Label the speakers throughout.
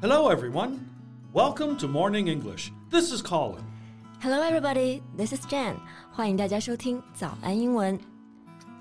Speaker 1: Hello, everyone. Welcome to Morning English. This is Colin.
Speaker 2: Hello, everybody. This is Jan. 欢迎大家收听早安英文。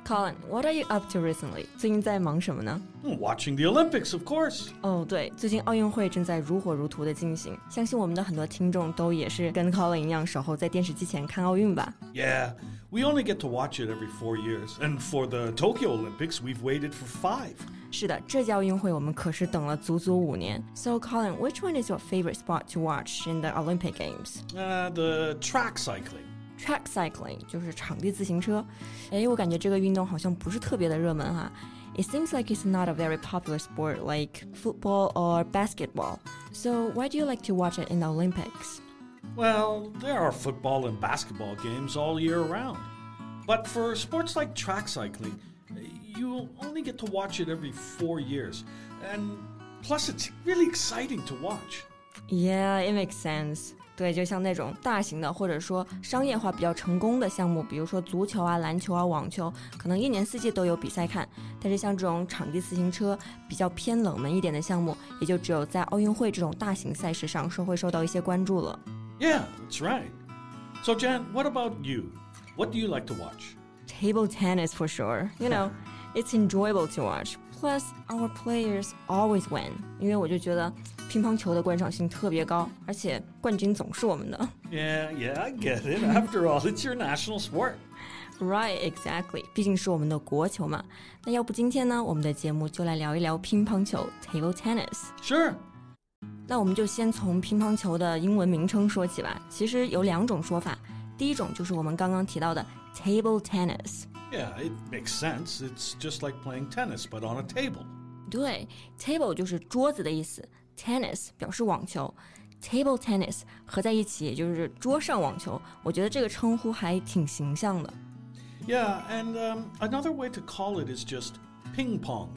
Speaker 2: Colin, what are you up to recently? 最近在忙什么呢？
Speaker 1: Watching the Olympics, of course.
Speaker 2: 哦，对，最近奥运会正在如火如荼的进行，相信我们的很多听众都也是跟 Colin 一样守候在电视机前看奥运吧。
Speaker 1: Yeah, we only get to watch it every four years. And for the Tokyo Olympics, we've waited for five.
Speaker 2: 是的，这届奥运会我们可是等了足足五年。So Colin, which one is your favorite sport to watch in the Olympic Games?
Speaker 1: Uh, the track cycling.
Speaker 2: Track cycling 就是场地自行车。哎，我感觉这个运动好像不是特别的热门哈。It seems like it's not a very popular sport like football or basketball. So why do you like to watch it in the Olympics?
Speaker 1: Well, there are football and basketball games all year round. But for sports like track cycling, you only get to watch it every four years. And plus, it's really exciting to watch.
Speaker 2: Yeah, it makes sense. 对，就像那种大型的或者说商业化比较成功的项目，比如说足球啊、篮球啊、网球，可能一年四季都有比赛看。但是像这种场地自行车比较偏冷门一点的项目，也就只有在奥运会这种大型赛事上是会受到一些关注了。
Speaker 1: Yeah, that's right. So, Jan, what about you? What do you like to watch?
Speaker 2: Table tennis for sure. You know, it's enjoyable to watch. Plus, our players always win. 因为我就觉得乒乓球的观赏性特别高，而且冠军总是我们的。
Speaker 1: Yeah, yeah, I get it. After all, it's your national sport.
Speaker 2: Right, exactly. 毕竟是我们的国球嘛。那要不今天呢，我们的节目就来聊一聊乒乓球 （table tennis）。
Speaker 1: Sure.
Speaker 2: 那我们就先从乒乓球的英文名称说起吧。其实有两种说法，第一种就是我们刚刚提到的 table tennis。
Speaker 1: Yeah, it makes sense. It's just like playing tennis, but on a table.
Speaker 2: 对，table 就是桌子的意思，tennis 表示网球，table tennis 合在一起也就是桌上网球。我觉得这个称呼还挺形象的。
Speaker 1: Yeah, and um, another way to call it is just ping pong.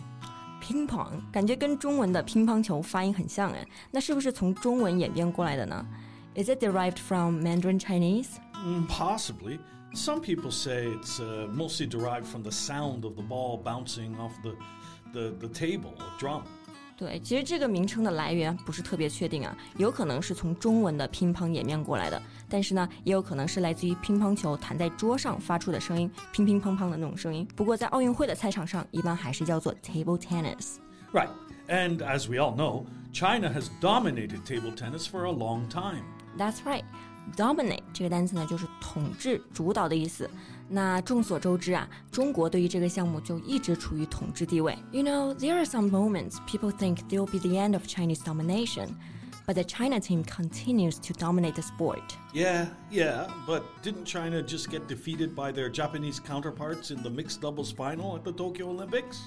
Speaker 2: 乒乓感觉跟中文的乒乓球发音很像哎，那是不是从中文演变过来的呢？Is it derived from Mandarin Chinese?
Speaker 1: Mm, possibly. Some people say it's uh, mostly derived from the sound of the ball bouncing off the, the, the table or drum.
Speaker 2: 对，其实这个名称的来源不是特别确定啊，有可能是从中文的乒乓演变过来的，但是呢，也有可能是来自于乒乓球弹在桌上发出的声音，乒乒乓乓的那种声音。不过在奥运会的赛场上，一般还是叫做 table tennis。
Speaker 1: Right. And as we all know, China has dominated table tennis for a long time.
Speaker 2: That's right. Dominate 这个单词呢，就是 统治、主导的意思。那众所周知啊，中国对于这个项目就一直处于统治地位。You know, there are some moments people think there will be the end of Chinese domination, but the China team continues to dominate the sport.
Speaker 1: Yeah, yeah, but didn't China just get defeated by their Japanese counterparts in the mixed doubles final at the Tokyo Olympics?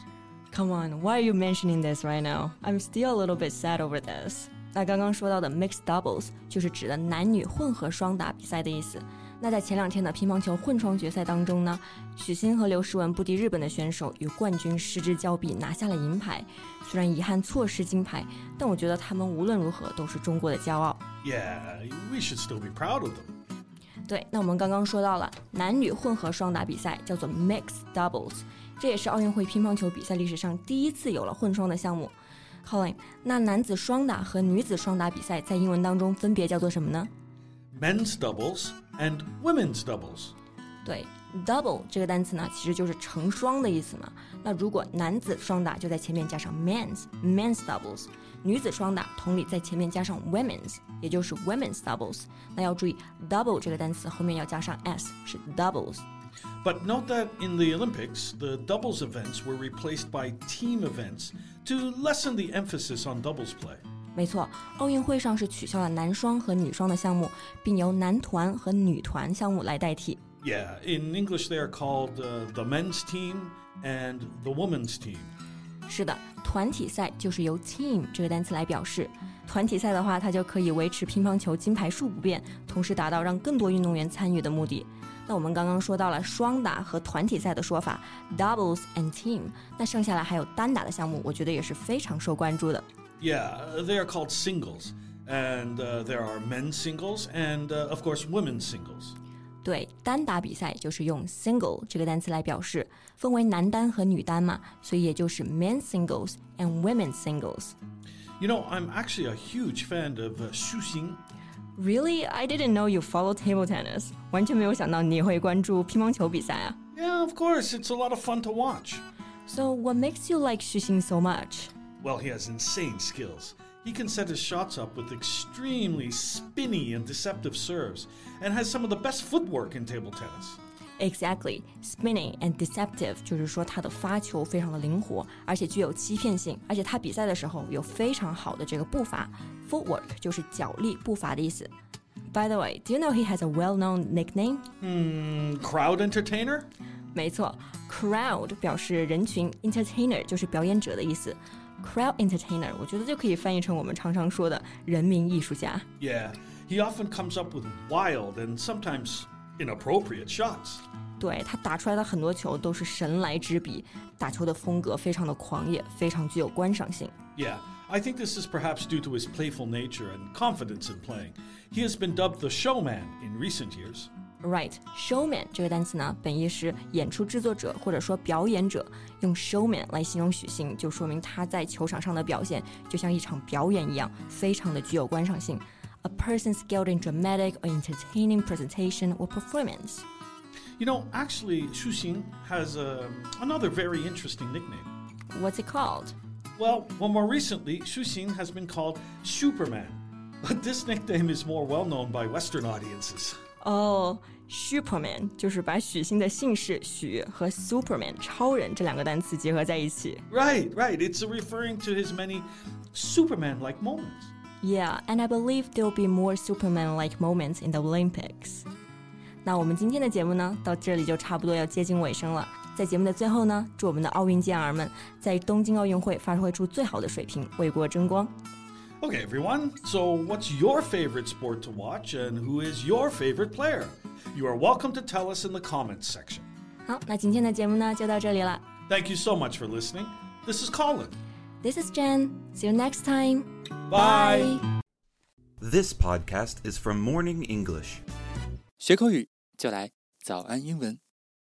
Speaker 2: Come on, why are you mentioning this right now? I'm still a little bit sad over this. 那刚刚说到的 mixed doubles 就是指的男女混合双打比赛的意思。 那在前两天的乒乓球混双决赛当中呢，许昕和刘诗雯不敌日本的选手，与冠军失之交臂，拿下了银牌。虽然遗憾错失金牌，但我觉得他们无论如何都是中国的骄傲。
Speaker 1: Yeah, we should still be proud of them.
Speaker 2: 对，那我们刚刚说到了男女混合双打比赛叫做 mixed doubles，这也是奥运会乒乓球比赛历史上第一次有了混双的项目。Colin，那男子双打和女子双打比赛在英文当中分别叫做什么呢
Speaker 1: ？Men's doubles and women's doubles.
Speaker 2: 对，double 这个单词呢，其实就是成双的意思嘛。那如果男子双打就在前面加上 men's men's doubles，女子双打同理在前面加上 women's，也就是 women's doubles。那要注意 double 这个单词后面要加上 s，是 doubles。
Speaker 1: But note that in the Olympics, the doubles events were replaced by team events to lessen the emphasis on doubles play.
Speaker 2: 没错，奥运会上是取消了男双和女双的项目，并由男团和女团项目来代替。
Speaker 1: Yeah, in English they are called uh, the men's team and the women's team.
Speaker 2: 是的，团体赛就是由 team 这个单词来表示。团体赛的话，它就可以维持乒乓球金牌数不变，同时达到让更多运动员参与的目的。那我们刚刚说到了双打和团体赛的说法，doubles and team。那剩下来还有单打的项目，我觉得也是非常受关注的。
Speaker 1: Yeah, they are called singles. And uh, there are men's singles and, uh, of course, women's singles.
Speaker 2: 对，单打比赛就是用 single 这个单词来表示，分为男单和女单嘛，所以也就是 men singles and women singles。
Speaker 1: You know, I'm actually a huge fan of uh, Xu Xing.
Speaker 2: Really? I didn't know you follow table tennis. 完全没有想到你会关注乒乓球比赛啊。
Speaker 1: Yeah, of course, it's a lot of fun to watch.
Speaker 2: So what makes you like Xu Xing so much?
Speaker 1: Well, he has insane skills. He can set his shots up with extremely spinny and deceptive serves, and has some of the best footwork in table tennis.
Speaker 2: Exactly, spinning and deceptive 就是说他的发球非常的灵活，而且具有欺骗性，而且他比赛的时候有非常好的这个步伐。Footwork 就是脚力、步伐的意思。By the way, do you know he has a well-known nickname?
Speaker 1: Hmm, crowd entertainer?
Speaker 2: 没错，crowd 表示人群，entertainer 就是表演者的意思。 Crowd entertainer，我觉得就可以翻译成我们常常说的人民艺术家。
Speaker 1: Yeah, he often comes up with wild and sometimes inappropriate shots.
Speaker 2: 对他打出来的很多球都是神来之笔，打球的风格非常的狂野，非常具有观赏性。
Speaker 1: Yeah, I think this is perhaps due to his playful nature and confidence in playing. He has been dubbed the showman in recent years.
Speaker 2: Right, showman 这个单词呢，本意是演出制作者或者说表演者，用 showman 来形容许昕，就说明他在球场上的表现就像一场表演一样，非常的具有观赏性。A person skilled in dramatic or entertaining presentation or performance.
Speaker 1: You know, actually, Xu Xin has a, another very interesting nickname.
Speaker 2: What's it called?
Speaker 1: Well, well, more recently, Xu Xin has been called Xuperman, but this nickname is more well known by Western audiences.
Speaker 2: Oh, Xuperman 就是把许昕的姓氏许和 Superman 超人这两个单词结合在一起。
Speaker 1: Right, right. It's referring to his many Superman-like moments.
Speaker 2: Yeah, and I believe there'll be more Superman-like moments in the Olympics. 那我们今天的节目呢，到这里就差不多要接近尾声了。在节目的最后呢，祝我们的奥运健儿们在东京奥运会发挥出最好的水平，为国争光。
Speaker 1: Okay, everyone. So, what's your favorite sport to watch and who is your favorite player? You are welcome to tell us in the comments section.
Speaker 2: 好，那今天的节目呢就到这里了。
Speaker 1: Thank you so much for listening. This is Colin.
Speaker 2: This is Jen. See you next time.
Speaker 1: Bye.
Speaker 3: This podcast is from Morning English.
Speaker 4: 学口语就来早安英文。